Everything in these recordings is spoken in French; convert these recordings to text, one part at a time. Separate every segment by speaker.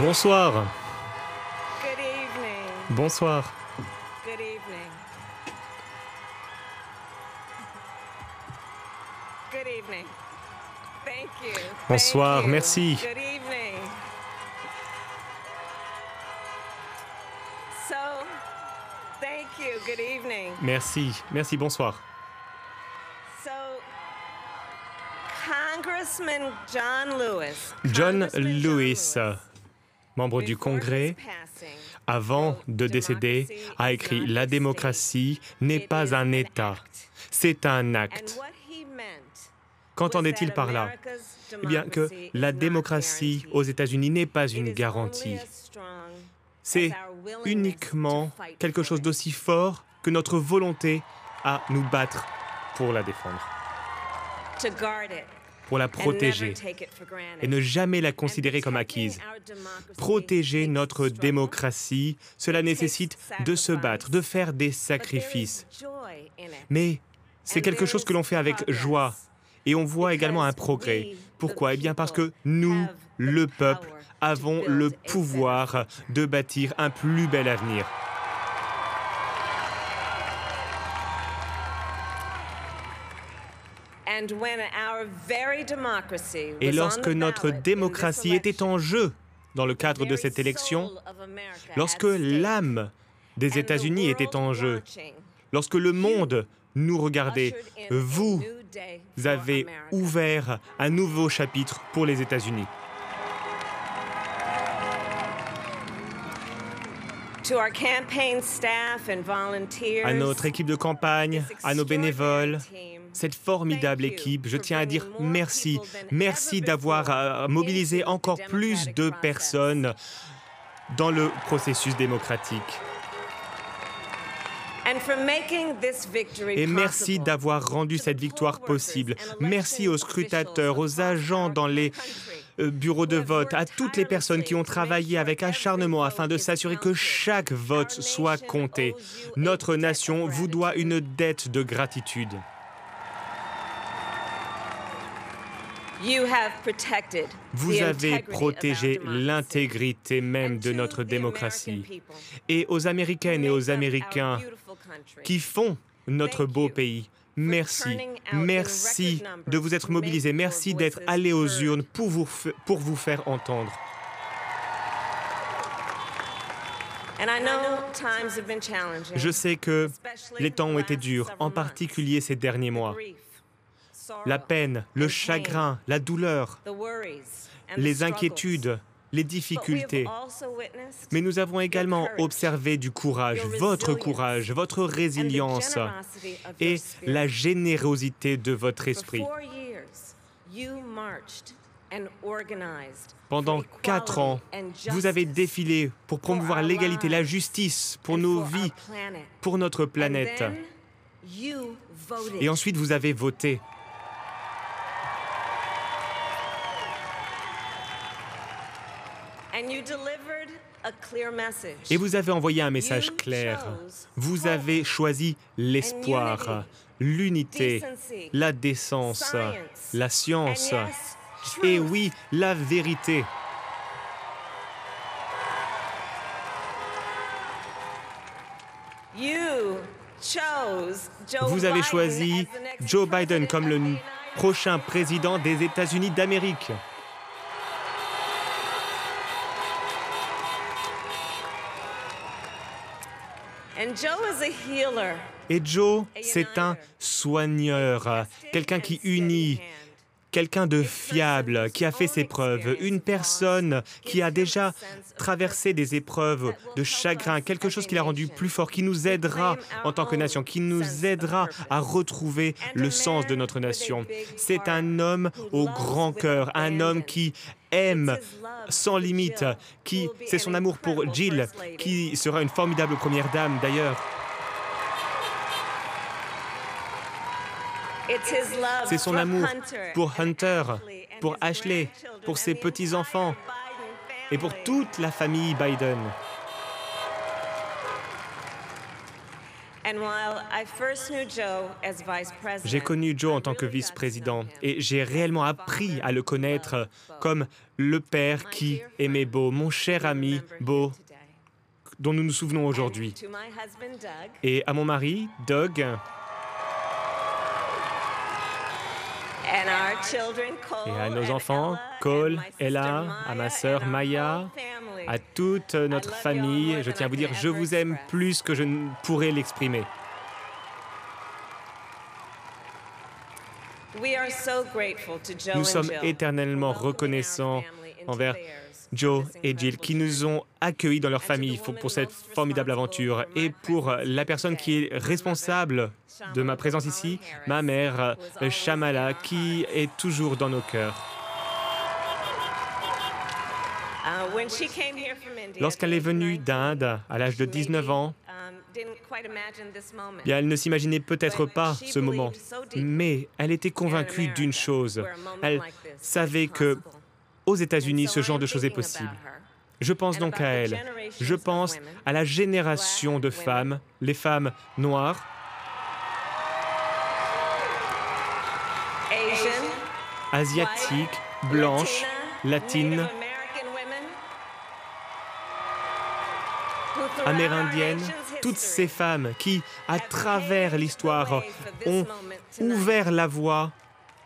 Speaker 1: Bonsoir.
Speaker 2: Good evening.
Speaker 1: Bonsoir.
Speaker 2: Good evening. Good evening. Thank you.
Speaker 1: Bonsoir, merci.
Speaker 2: Good evening. So, thank you. Good evening.
Speaker 1: Merci. Merci, bonsoir.
Speaker 2: So, Congressman John Lewis.
Speaker 1: John Lewis, membre du Congrès, avant de décéder, a écrit La démocratie n'est pas un État, c'est un acte. Qu'entendait-il par là? Eh bien que la démocratie aux États-Unis n'est pas une garantie. C'est uniquement quelque chose d'aussi fort que notre volonté à nous battre pour la défendre, pour la protéger et ne jamais la considérer comme acquise. Protéger notre démocratie, cela nécessite de se battre, de faire des sacrifices. Mais c'est quelque chose que l'on fait avec joie et on voit également un progrès. Pourquoi? Eh bien parce que nous, le peuple, avons le pouvoir de bâtir un plus bel avenir. Et lorsque notre démocratie était en jeu dans le cadre de cette élection, lorsque l'âme des États-Unis était en jeu, lorsque le monde nous regardait, vous avez ouvert un nouveau chapitre pour les États-Unis. À notre équipe de campagne, à nos bénévoles, cette formidable équipe, je tiens à dire merci. Merci d'avoir euh, mobilisé encore plus de personnes dans le processus démocratique. Et merci d'avoir rendu cette victoire possible. Merci aux scrutateurs, aux agents dans les euh, bureaux de vote, à toutes les personnes qui ont travaillé avec acharnement afin de s'assurer que chaque vote soit compté. Notre nation vous doit une dette de gratitude. Vous avez protégé l'intégrité même de notre démocratie. Et aux Américaines et aux Américains qui font notre beau pays, merci. Merci de vous être mobilisés. Merci d'être allés aux urnes pour vous, pour vous faire entendre. Je sais que les temps ont été durs, en particulier ces derniers mois. La peine, le chagrin, la douleur, les inquiétudes, les difficultés. Mais nous avons également observé du courage, votre courage, votre résilience et la générosité de votre esprit. Pendant quatre ans, vous avez défilé pour promouvoir l'égalité, la justice pour nos vies, pour notre planète. Et ensuite, vous avez voté. Et vous avez envoyé un message clair. Vous avez choisi l'espoir, l'unité, la décence, la science et oui, la vérité. Vous avez choisi Joe Biden comme le prochain président des États-Unis d'Amérique. Et Joe, c'est un soigneur, quelqu'un qui unit, quelqu'un de fiable, qui a fait ses preuves, une personne qui a déjà traversé des épreuves de chagrin, quelque chose qui l'a rendu plus fort, qui nous aidera en tant que nation, qui nous aidera à retrouver le sens de notre nation. C'est un homme au grand cœur, un homme qui aime sans limite, qui c'est son amour pour Jill, qui sera une formidable première dame d'ailleurs. C'est son amour pour Hunter, pour Ashley, pour ses petits-enfants et pour toute la famille Biden. J'ai connu Joe en tant que vice-président et j'ai réellement appris à le connaître comme le père qui aimait Beau, mon cher ami Beau, dont nous nous souvenons aujourd'hui. Et à mon mari, Doug, Et à nos enfants, Cole, Ella, à ma sœur Maya, à toute notre famille, je tiens à vous dire, je vous aime plus que je ne pourrais l'exprimer. Nous sommes éternellement reconnaissants envers Joe et Jill qui nous ont accueillis dans leur famille pour, cette formidable aventure. et pour la personne qui est responsable de ma présence ici, ma mère Shamala, qui est toujours dans nos cœurs.
Speaker 2: Uh,
Speaker 1: Lorsqu'elle est venue
Speaker 2: 19,
Speaker 1: d'Inde à l'âge de
Speaker 2: she
Speaker 1: 19 ans,
Speaker 2: um,
Speaker 1: bien, elle ne s'imaginait peut-être pas ce moment, mais elle était convaincue d'une chose. Elle savait que aux États-Unis, ce genre de choses est possible. Je pense donc à elle. Je pense à la génération de femmes, les femmes noires, asiatiques, blanches, latines, amérindiennes, toutes ces femmes qui, à travers l'histoire, ont ouvert la voie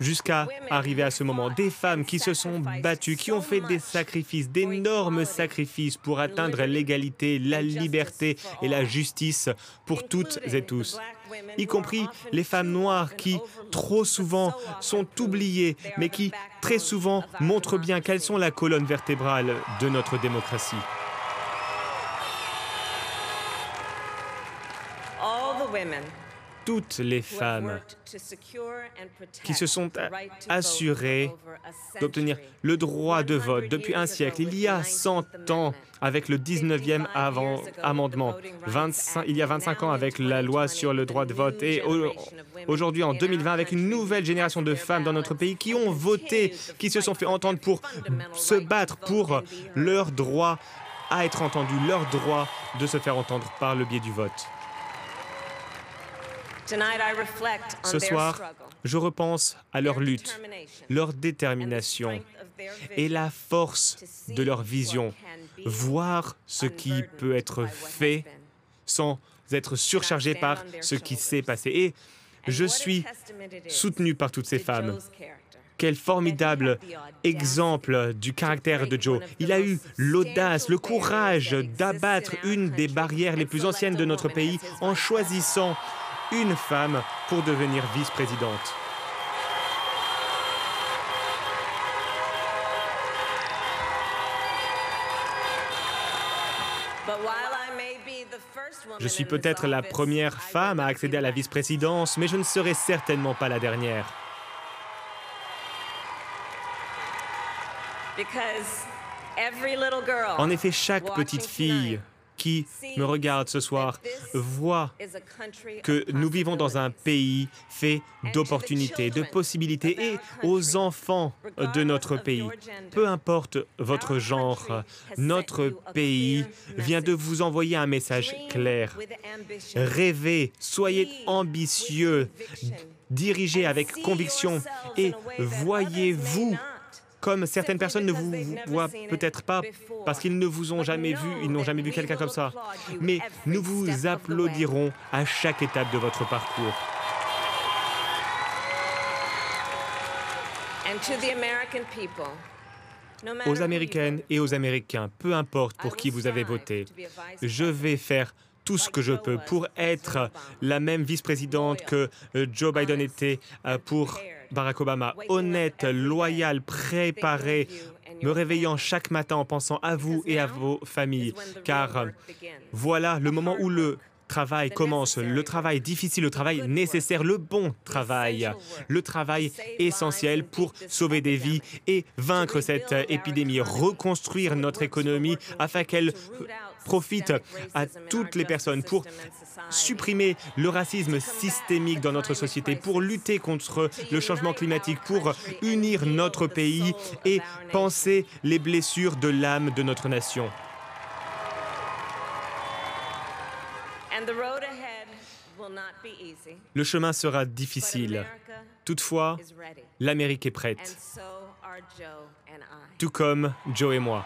Speaker 1: jusqu'à arriver à ce moment. Des femmes qui se sont battues, qui ont fait des sacrifices, d'énormes sacrifices pour atteindre l'égalité, la liberté et la justice pour toutes et tous y compris les femmes noires qui, trop souvent, sont oubliées, mais qui, très souvent, montrent bien qu'elles sont la colonne vertébrale de notre démocratie.
Speaker 2: All the women
Speaker 1: Toutes les femmes qui se sont assurées d'obtenir le droit de
Speaker 2: 100
Speaker 1: vote depuis un siècle, il y a
Speaker 2: the
Speaker 1: 100
Speaker 2: 19th
Speaker 1: ans avec le 19e avant- amendement, 25 il y a 25 ans avec la loi sur le droit de vote et au- aujourd'hui en 2020 avec une nouvelle génération de femmes dans notre pays qui ont voté, qui se sont fait entendre pour se battre pour leur droit à être entendus, leur droit de se faire entendre par le biais du vote. Ce soir, je repense à leur lutte, leur détermination et la force de leur vision, voir ce qui peut être fait sans être surchargé par ce qui s'est passé. Et je suis soutenu par toutes ces femmes. Quel formidable exemple du caractère de Joe. Il a eu l'audace, le courage d'abattre une des barrières les plus anciennes de notre pays en choisissant une femme pour devenir vice-présidente. Je suis peut-être la première femme à accéder à la vice-présidence, mais je ne serai certainement pas la dernière. En effet, chaque petite fille qui me regarde ce soir voit que nous vivons dans un pays fait d'opportunités, de possibilités et aux enfants de notre pays. Peu importe votre genre, notre pays vient de vous envoyer un message clair. Rêvez, soyez ambitieux, dirigez avec conviction et voyez-vous comme certaines personnes ne vous voient peut-être pas parce qu'ils ne vous ont jamais vu, ils n'ont jamais vu quelqu'un comme ça. Mais nous vous applaudirons à chaque étape de votre parcours. Aux Américaines et aux Américains, peu importe pour qui vous avez voté, je vais faire tout ce que je peux pour être la même vice-présidente que euh, Joe Biden était euh, pour Barack Obama. Honnête, loyale, préparée, me réveillant chaque matin en pensant à vous et à vos familles. Car voilà le moment où le travail commence, le travail difficile, le travail nécessaire, le bon travail, le travail essentiel pour sauver des vies et vaincre cette épidémie, reconstruire notre économie afin qu'elle profite à toutes les personnes pour supprimer le racisme systémique dans notre société, pour lutter contre le changement climatique, pour unir notre pays et penser les blessures de l'âme de notre nation. Le chemin sera difficile. Toutefois,
Speaker 2: is ready.
Speaker 1: l'Amérique est
Speaker 2: And
Speaker 1: prête,
Speaker 2: so are Joe and I.
Speaker 1: tout comme Joe et moi.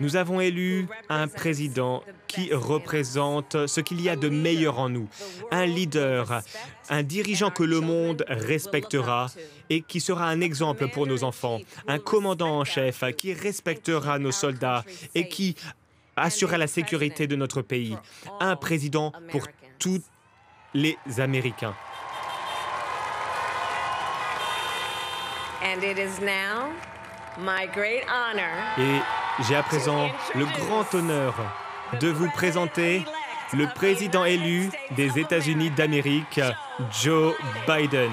Speaker 1: Nous avons élu un président qui représente ce qu'il y a de meilleur en nous, un leader, un dirigeant que le monde respectera et qui sera un exemple pour nos enfants, un commandant en chef qui respectera nos soldats et qui assurera la sécurité de notre pays, un président pour tous les Américains.
Speaker 2: And it is now my great honor
Speaker 1: Et j'ai à présent le grand honneur de vous présenter le président élu des États-Unis d'Amérique, Joe Biden.